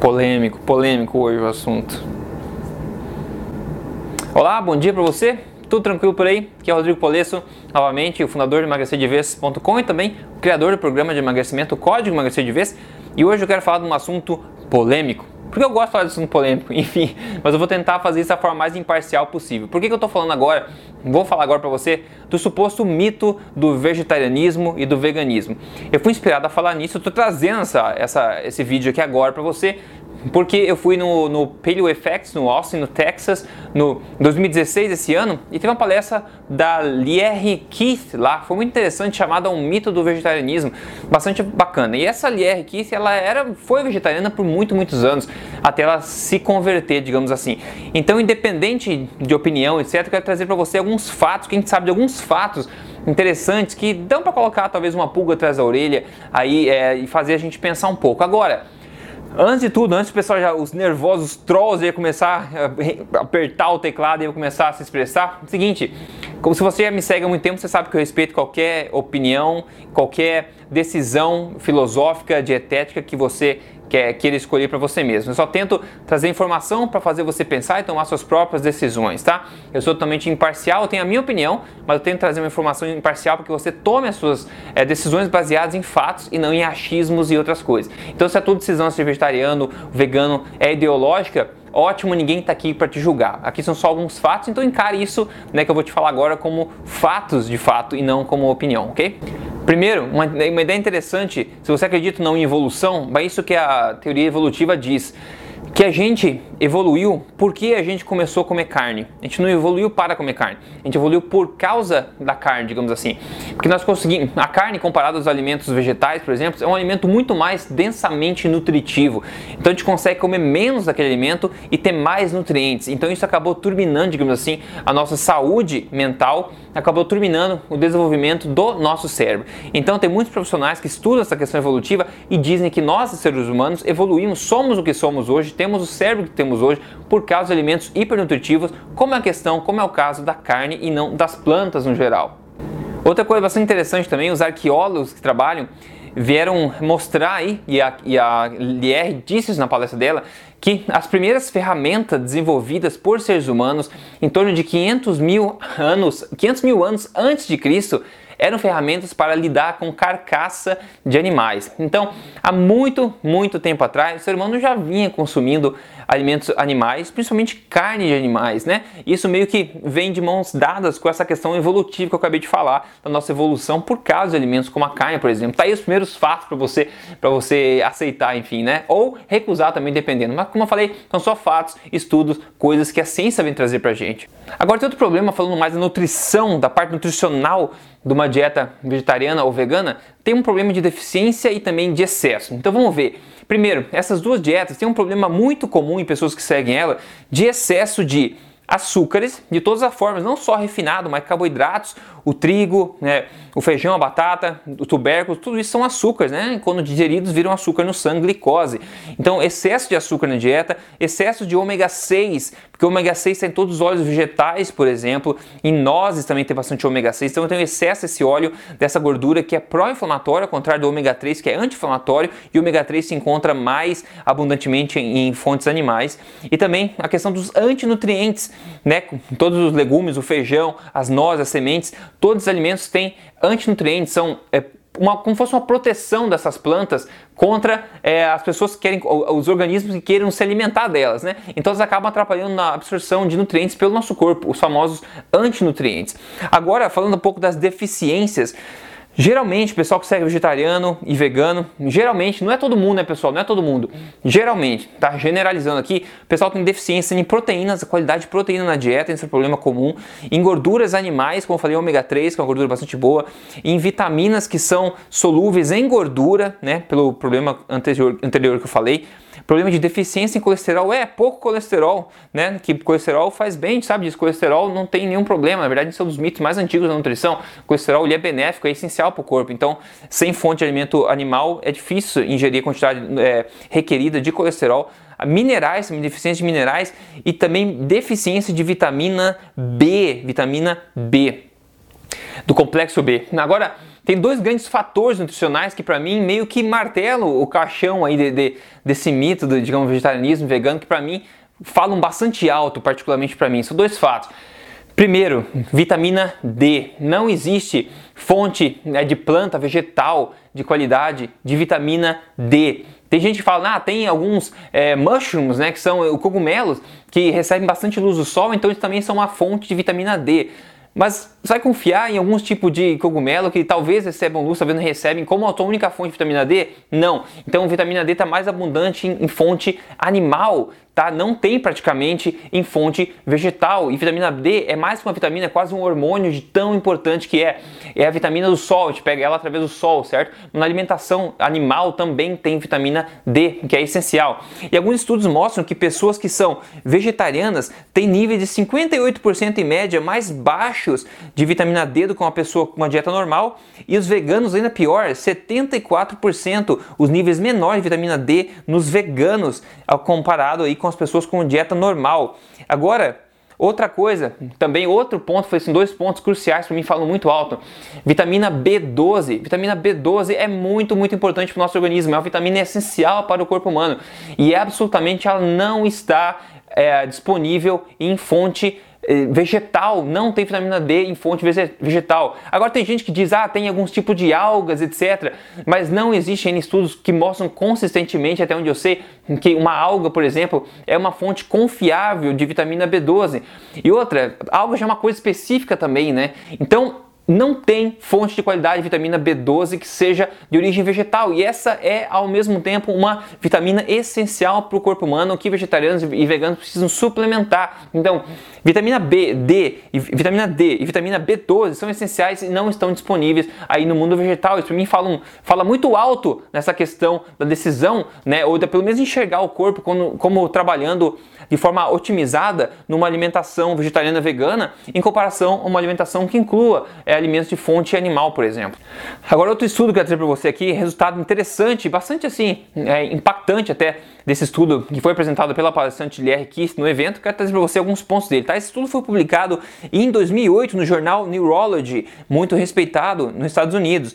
Polêmico, polêmico hoje o assunto. Olá, bom dia para você. Tudo tranquilo por aí? Aqui é o Rodrigo Polesso, novamente o fundador de emagrecerdevez.com e também o criador do programa de emagrecimento Código Emagrecer de Vez. E hoje eu quero falar de um assunto polêmico. Porque eu gosto de falar de assunto polêmico, enfim, mas eu vou tentar fazer isso da forma mais imparcial possível. Por que, que eu estou falando agora? Vou falar agora para você do suposto mito do vegetarianismo e do veganismo. Eu fui inspirado a falar nisso, eu estou trazendo essa, essa, esse vídeo aqui agora para você, porque eu fui no, no Paleo Effects, no Austin, no Texas, no 2016, esse ano, e teve uma palestra da Lierre Keith lá, foi muito interessante, chamada Um Mito do Vegetarianismo, bastante bacana. E essa Lierre Keith, ela era, foi vegetariana por muito, muitos anos, até ela se converter, digamos assim. Então, independente de opinião, etc., eu quero trazer para você alguns fatos, que a gente sabe de alguns fatos interessantes que dão para colocar talvez uma pulga atrás da orelha aí é, e fazer a gente pensar um pouco. Agora, Antes de tudo, antes o pessoal já, os nervosos, os trolls ia começar a apertar o teclado e ia começar a se expressar. Seguinte, como se você me segue há muito tempo, você sabe que eu respeito qualquer opinião, qualquer decisão filosófica, dietética que você quer, queira escolher para você mesmo. Eu só tento trazer informação para fazer você pensar e tomar suas próprias decisões, tá? Eu sou totalmente imparcial, eu tenho a minha opinião, mas eu tento trazer uma informação imparcial para que você tome as suas é, decisões baseadas em fatos e não em achismos e outras coisas. Então, se a tua decisão ser vegetariano, vegano é ideológica, ótimo, ninguém está aqui para te julgar. Aqui são só alguns fatos, então encare isso né, que eu vou te falar agora como fatos de fato e não como opinião, ok? Primeiro, uma, uma ideia interessante, se você acredita não em evolução, é isso que a teoria evolutiva diz que a gente evoluiu porque a gente começou a comer carne. A gente não evoluiu para comer carne. A gente evoluiu por causa da carne, digamos assim. Porque nós conseguimos. A carne, comparada aos alimentos vegetais, por exemplo, é um alimento muito mais densamente nutritivo. Então a gente consegue comer menos daquele alimento e ter mais nutrientes. Então isso acabou turbinando, digamos assim, a nossa saúde mental, acabou turbinando o desenvolvimento do nosso cérebro. Então tem muitos profissionais que estudam essa questão evolutiva e dizem que nós, seres humanos, evoluímos, somos o que somos hoje, temos o cérebro que temos hoje por causa de alimentos hipernutritivos, como é a questão, como é o caso da carne e não das plantas no geral. Outra coisa bastante interessante também, os arqueólogos que trabalham vieram mostrar aí, e a, e a Lierre disse isso na palestra dela, que as primeiras ferramentas desenvolvidas por seres humanos em torno de 500 mil anos, 500 mil anos antes de Cristo, eram ferramentas para lidar com carcaça de animais. Então, há muito, muito tempo atrás, o ser humano já vinha consumindo alimentos animais, principalmente carne de animais, né? Isso meio que vem de mãos dadas com essa questão evolutiva que eu acabei de falar, da nossa evolução por causa de alimentos como a carne, por exemplo. Tá aí os primeiros fatos para você, para você aceitar, enfim, né? Ou recusar também, dependendo. Mas como eu falei, são só fatos, estudos, coisas que a ciência vem trazer pra gente. Agora tem outro problema falando mais da nutrição, da parte nutricional de uma dieta vegetariana ou vegana, tem um problema de deficiência e também de excesso. Então vamos ver. Primeiro, essas duas dietas têm um problema muito comum em pessoas que seguem ela de excesso de açúcares de todas as formas, não só refinado, mas carboidratos, o trigo, né, o feijão, a batata, o tubérculo, tudo isso são açúcares, né? Quando digeridos viram açúcar no sangue, glicose. Então, excesso de açúcar na dieta, excesso de ômega 6, porque ômega 6 está em todos os óleos vegetais, por exemplo, em nozes também tem bastante ômega 6, então tem excesso desse óleo, dessa gordura que é pró-inflamatório, ao contrário do ômega 3 que é anti-inflamatório, e o ômega 3 se encontra mais abundantemente em, em fontes animais. E também a questão dos antinutrientes, né? Todos os legumes, o feijão, as nozes, as sementes, todos os alimentos têm antinutrientes, são é, uma, como fosse uma proteção dessas plantas contra é, as pessoas que querem, os organismos que queiram se alimentar delas, né? Então elas acabam atrapalhando na absorção de nutrientes pelo nosso corpo, os famosos antinutrientes. Agora, falando um pouco das deficiências, Geralmente, pessoal que segue vegetariano e vegano, geralmente, não é todo mundo, né, pessoal? Não é todo mundo. Geralmente, tá generalizando aqui, o pessoal tem deficiência em proteínas, a qualidade de proteína na dieta, esse é um problema comum. Em gorduras animais, como eu falei, ômega 3, que é uma gordura bastante boa. Em vitaminas que são solúveis em gordura, né, pelo problema anterior, anterior que eu falei. Problema de deficiência em colesterol é pouco colesterol, né? Que colesterol faz bem, sabe disso. Colesterol não tem nenhum problema. Na verdade, esse é um dos mitos mais antigos da nutrição. O colesterol ele é benéfico, é essencial para o corpo. Então, sem fonte de alimento animal, é difícil ingerir a quantidade é, requerida de colesterol minerais, deficiência de minerais e também deficiência de vitamina B, vitamina B, do complexo B. Agora, tem dois grandes fatores nutricionais que para mim meio que martelam o caixão aí de, de, desse mito do, digamos, vegetarianismo vegano, que para mim falam bastante alto, particularmente para mim. São dois fatos. Primeiro, vitamina D. Não existe fonte né, de planta vegetal de qualidade de vitamina D. Tem gente que fala, ah, tem alguns é, mushrooms, né, que são cogumelos, que recebem bastante luz do sol, então eles também são uma fonte de vitamina D. Mas você vai confiar em alguns tipos de cogumelo que talvez recebam luz, talvez não recebem, como a tua única fonte de vitamina D? Não. Então, vitamina D está mais abundante em, em fonte animal tá? Não tem praticamente em fonte vegetal. E vitamina D é mais que uma vitamina, é quase um hormônio de tão importante que é. É a vitamina do sol, a gente pega ela através do sol, certo? Na alimentação animal também tem vitamina D, que é essencial. E alguns estudos mostram que pessoas que são vegetarianas têm níveis de 58% em média mais baixos de vitamina D do que uma pessoa com uma dieta normal. E os veganos ainda pior, 74% os níveis menores de vitamina D nos veganos, comparado aí com as pessoas com dieta normal. Agora, outra coisa, também outro ponto, foi assim, dois pontos cruciais para mim, falam muito alto. Vitamina B12. Vitamina B12 é muito, muito importante para o nosso organismo, é uma vitamina essencial para o corpo humano e absolutamente ela não está é, disponível em fonte vegetal, não tem vitamina D em fonte vegetal. Agora tem gente que diz, ah, tem alguns tipos de algas, etc. Mas não existem estudos que mostram consistentemente, até onde eu sei, que uma alga, por exemplo, é uma fonte confiável de vitamina B12. E outra, alga já é uma coisa específica também, né? Então, não tem fonte de qualidade de vitamina B12 que seja de origem vegetal. E essa é, ao mesmo tempo, uma vitamina essencial para o corpo humano que vegetarianos e veganos precisam suplementar. Então, vitamina B, D, vitamina D e vitamina B12 são essenciais e não estão disponíveis aí no mundo vegetal. Isso para mim fala, um, fala muito alto nessa questão da decisão, né, ou de pelo menos enxergar o corpo como, como trabalhando de forma otimizada numa alimentação vegetariana vegana em comparação a uma alimentação que inclua é, alimentos de fonte animal, por exemplo. Agora, outro estudo que eu trazer para você aqui, resultado interessante, bastante assim, é, impactante até desse estudo que foi apresentado pela palestrante Lier Kiss no evento, quero trazer para você alguns pontos dele. Tá? Esse estudo foi publicado em 2008 no jornal Neurology, muito respeitado nos Estados Unidos.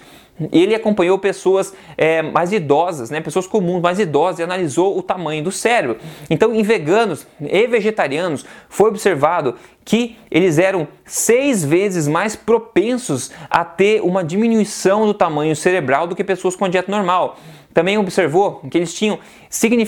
Ele acompanhou pessoas é, mais idosas, né, pessoas comuns, mais idosas, e analisou o tamanho do cérebro. Então, em veganos e vegetarianos, foi observado que eles eram seis vezes mais propensos a ter uma diminuição do tamanho cerebral do que pessoas com dieta normal também observou que eles tinham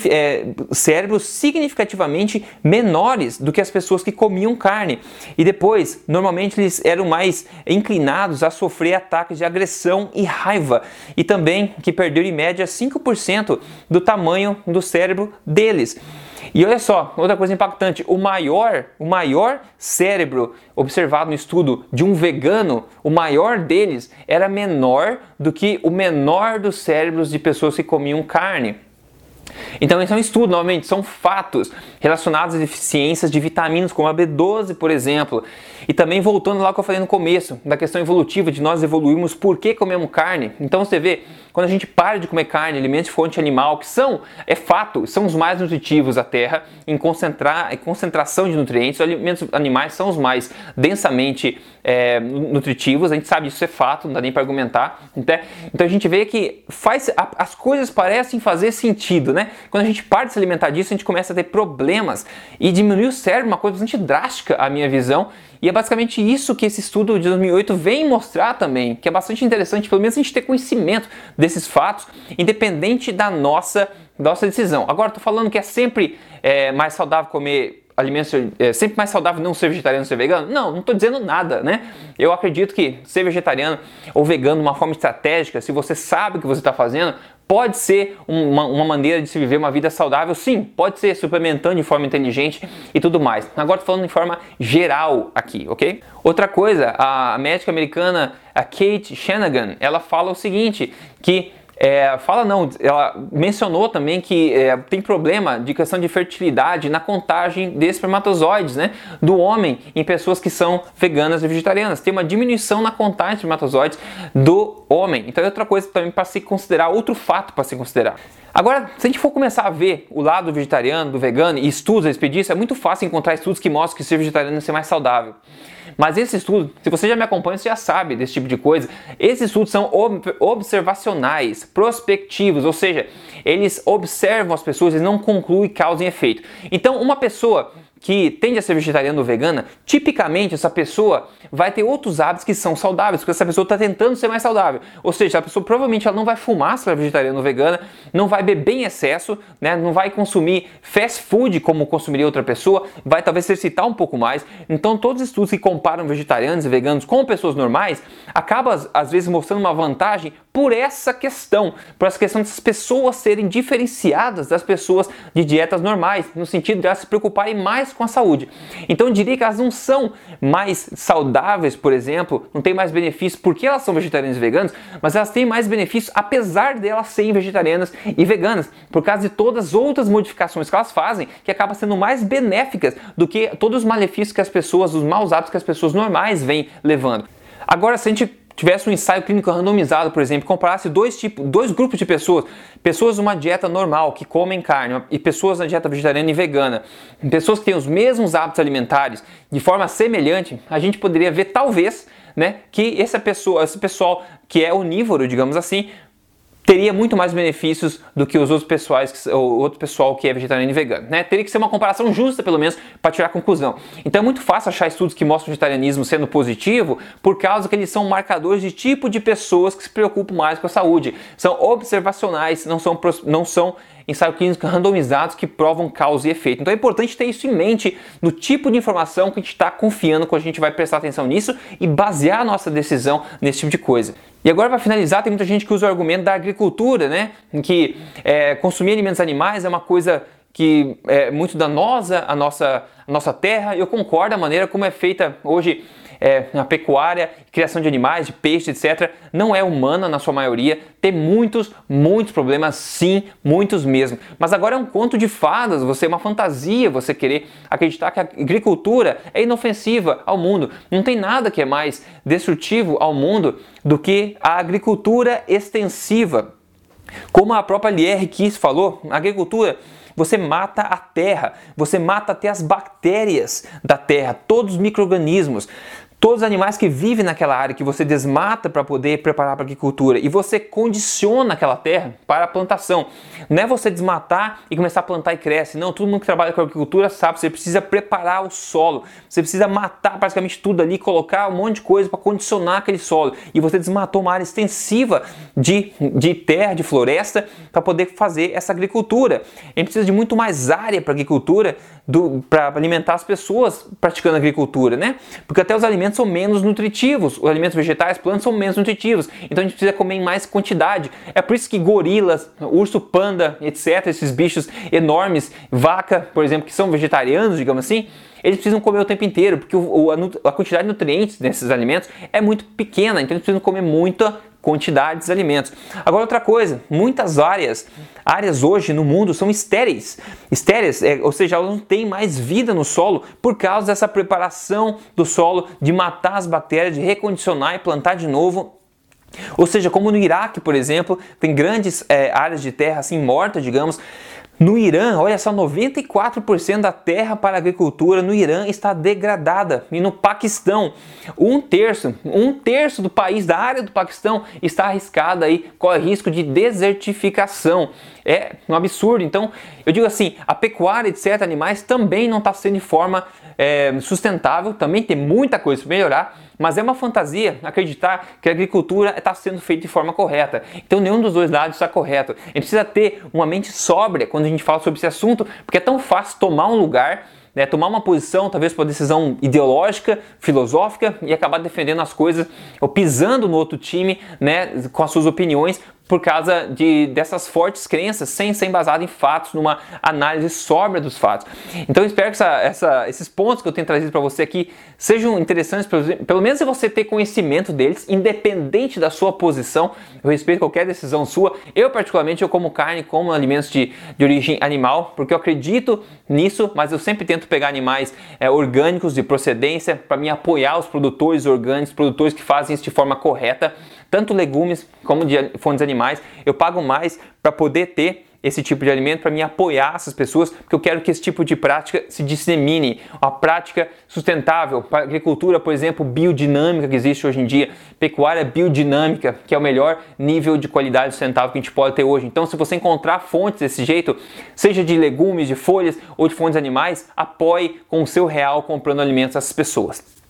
é, cérebros significativamente menores do que as pessoas que comiam carne. E depois, normalmente eles eram mais inclinados a sofrer ataques de agressão e raiva. E também que perderam em média 5% do tamanho do cérebro deles. E olha só, outra coisa impactante, o maior, o maior cérebro observado no estudo de um vegano, o maior deles era menor do que o menor dos cérebros de pessoas que comiam carne. Então, esse é um estudo, novamente, são fatos relacionados a deficiências de vitaminas, como a B12, por exemplo. E também voltando lá que eu falei no começo, da questão evolutiva de nós evoluirmos, por que comemos carne. Então, você vê, quando a gente para de comer carne, alimentos de fonte animal, que são, é fato, são os mais nutritivos da terra, em, concentrar, em concentração de nutrientes, os alimentos animais são os mais densamente é, nutritivos, a gente sabe isso é fato, não dá nem para argumentar. Então, então a gente vê que faz, as coisas parecem fazer sentido, né? Quando a gente para de se alimentar disso, a gente começa a ter problemas e diminuir o cérebro, uma coisa bastante drástica, a minha visão. E é basicamente isso que esse estudo de 2008 vem mostrar também, que é bastante interessante, pelo menos a gente ter conhecimento desses fatos, independente da nossa, nossa decisão. Agora, estou falando que é sempre é, mais saudável comer alimentos é sempre mais saudável não ser vegetariano ser vegano? Não, não estou dizendo nada, né? Eu acredito que ser vegetariano ou vegano de uma forma estratégica, se você sabe o que você está fazendo, pode ser uma, uma, maneira de se viver uma vida saudável, sim, pode ser suplementando de forma inteligente e tudo mais. Agora estou falando de forma geral aqui, ok? Outra coisa, a médica americana a Kate Shanagan, ela fala o seguinte, que é, fala não, ela mencionou também que é, tem problema de questão de fertilidade na contagem de espermatozoides, né, do homem em pessoas que são veganas e vegetarianas. Tem uma diminuição na contagem de espermatozoides do homem. Então é outra coisa também para se considerar, outro fato para se considerar. Agora, se a gente for começar a ver o lado vegetariano, do vegano e estudos a respeito disso, é muito fácil encontrar estudos que mostram que ser vegetariano é ser mais saudável. Mas esse estudo, se você já me acompanha, você já sabe desse tipo de coisa. Esses estudos são ob observacionais, prospectivos, ou seja, eles observam as pessoas e não concluem causa e efeito. Então, uma pessoa que tende a ser vegetariana ou vegana, tipicamente essa pessoa vai ter outros hábitos que são saudáveis, porque essa pessoa está tentando ser mais saudável. Ou seja, a pessoa provavelmente ela não vai fumar se ela é vegetariana ou vegana, não vai beber em excesso, né, não vai consumir fast food como consumiria outra pessoa, vai talvez se excitar um pouco mais. Então, todos os estudos que comparam vegetarianos e veganos com pessoas normais acabam às vezes mostrando uma vantagem por essa questão, por essa questão dessas pessoas serem diferenciadas das pessoas de dietas normais, no sentido de elas se preocuparem mais com a saúde. Então eu diria que elas não são mais saudáveis, por exemplo, não têm mais benefícios porque elas são vegetarianas e veganas, mas elas têm mais benefícios apesar de elas serem vegetarianas e veganas, por causa de todas as outras modificações que elas fazem, que acabam sendo mais benéficas do que todos os malefícios que as pessoas, os maus hábitos que as pessoas normais vêm levando. Agora, se a gente tivesse um ensaio clínico randomizado, por exemplo, comparasse dois, tipos, dois grupos de pessoas, pessoas numa dieta normal, que comem carne, e pessoas na dieta vegetariana e vegana, pessoas que têm os mesmos hábitos alimentares de forma semelhante, a gente poderia ver talvez né, que essa pessoa, esse pessoal que é onívoro, digamos assim, teria muito mais benefícios do que os outros pessoais, o outro pessoal que é vegetariano e vegano, né? Teria que ser uma comparação justa, pelo menos, para tirar a conclusão. Então é muito fácil achar estudos que mostram o vegetarianismo sendo positivo, por causa que eles são marcadores de tipo de pessoas que se preocupam mais com a saúde. São observacionais, não são, não são ensaios clínicos randomizados que provam causa e efeito. Então é importante ter isso em mente no tipo de informação que a gente está confiando quando a gente vai prestar atenção nisso e basear a nossa decisão nesse tipo de coisa. E agora, para finalizar, tem muita gente que usa o argumento da agricultura, né? Que é, consumir alimentos animais é uma coisa que é muito danosa à nossa, à nossa terra. Eu concordo a maneira como é feita hoje é, a pecuária, criação de animais, de peixes, etc., não é humana na sua maioria, tem muitos, muitos problemas, sim, muitos mesmo. Mas agora é um conto de fadas, você é uma fantasia você querer acreditar que a agricultura é inofensiva ao mundo. Não tem nada que é mais destrutivo ao mundo do que a agricultura extensiva. Como a própria Lierre Kiss falou, a agricultura você mata a terra, você mata até as bactérias da terra, todos os micro-organismos. Todos os animais que vivem naquela área que você desmata para poder preparar para agricultura e você condiciona aquela terra para a plantação. Não é você desmatar e começar a plantar e cresce. Não, todo mundo que trabalha com agricultura sabe, você precisa preparar o solo. Você precisa matar praticamente tudo ali, colocar um monte de coisa para condicionar aquele solo. E você desmatou uma área extensiva de, de terra, de floresta, para poder fazer essa agricultura. A gente precisa de muito mais área para agricultura para alimentar as pessoas praticando agricultura, né? Porque até os alimentos são menos nutritivos, os alimentos vegetais, plantas são menos nutritivos, então a gente precisa comer em mais quantidade. É por isso que gorilas, urso panda, etc., esses bichos enormes, vaca, por exemplo, que são vegetarianos, digamos assim, eles precisam comer o tempo inteiro, porque o, a, a, quantidade de nutrientes desses alimentos é muito pequena, então eles precisam comer muita quantidades de alimentos. Agora outra coisa, muitas áreas, áreas hoje no mundo são estéreis. Estéreis, é, ou seja, elas não têm mais vida no solo por causa dessa preparação do solo de matar as bactérias, de recondicionar e plantar de novo ou seja, como no Iraque, por exemplo, tem grandes é, áreas de terra assim mortas, digamos, no Irã, olha só, 94% da terra para agricultura no Irã está degradada. E no Paquistão, um terço, um terço do país, da área do Paquistão, está arriscada aí, corre risco de desertificação. É um absurdo. Então, eu digo assim, a pecuária, etc., animais também não está sendo de forma é, sustentável, também tem muita coisa para melhorar mas é uma fantasia acreditar que a agricultura está sendo feita de forma correta. Então nenhum dos dois lados está correto. A gente precisa ter uma mente sóbria quando a gente fala sobre esse assunto, porque é tão fácil tomar um lugar né, tomar uma posição, talvez por decisão ideológica, filosófica, e acabar defendendo as coisas ou pisando no outro time né, com as suas opiniões, por causa de, dessas fortes crenças, sem ser embasado em fatos, numa análise sóbria dos fatos. Então espero que essa, essa, esses pontos que eu tenho trazido para você aqui sejam interessantes, pelo menos você ter conhecimento deles, independente da sua posição. Eu respeito qualquer decisão sua. Eu, particularmente, eu como carne, como alimentos de, de origem animal, porque eu acredito nisso, mas eu sempre tento pegar animais é, orgânicos de procedência para me apoiar os produtores orgânicos, produtores que fazem isso de forma correta tanto legumes como de fontes animais. Eu pago mais para poder ter esse tipo de alimento para me apoiar essas pessoas, porque eu quero que esse tipo de prática se dissemine, uma prática sustentável, para agricultura, por exemplo, biodinâmica que existe hoje em dia, pecuária biodinâmica, que é o melhor nível de qualidade sustentável que a gente pode ter hoje. Então, se você encontrar fontes desse jeito, seja de legumes, de folhas ou de fontes animais, apoie com o seu real comprando alimentos a essas pessoas.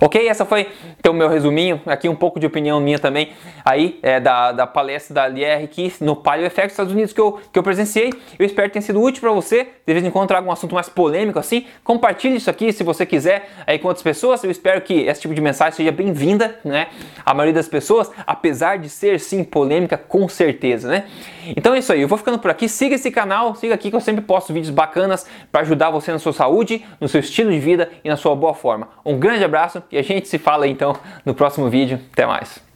Ok, essa foi então o meu resuminho, aqui um pouco de opinião minha também aí é, da, da palestra da Lierre aqui no Palio Effect Estados Unidos que eu, que eu presenciei. Eu espero que tenha sido útil para você, de vez em quando traga um assunto mais polêmico assim. Compartilhe isso aqui se você quiser aí com outras pessoas. Eu espero que esse tipo de mensagem seja bem-vinda, né? A maioria das pessoas, apesar de ser sim polêmica, com certeza, né? Então é isso aí, eu vou ficando por aqui. Siga esse canal, siga aqui que eu sempre posto vídeos bacanas para ajudar você na sua saúde, no seu estilo de vida e na sua boa forma. Um grande abraço e a gente se fala então no próximo vídeo. Até mais.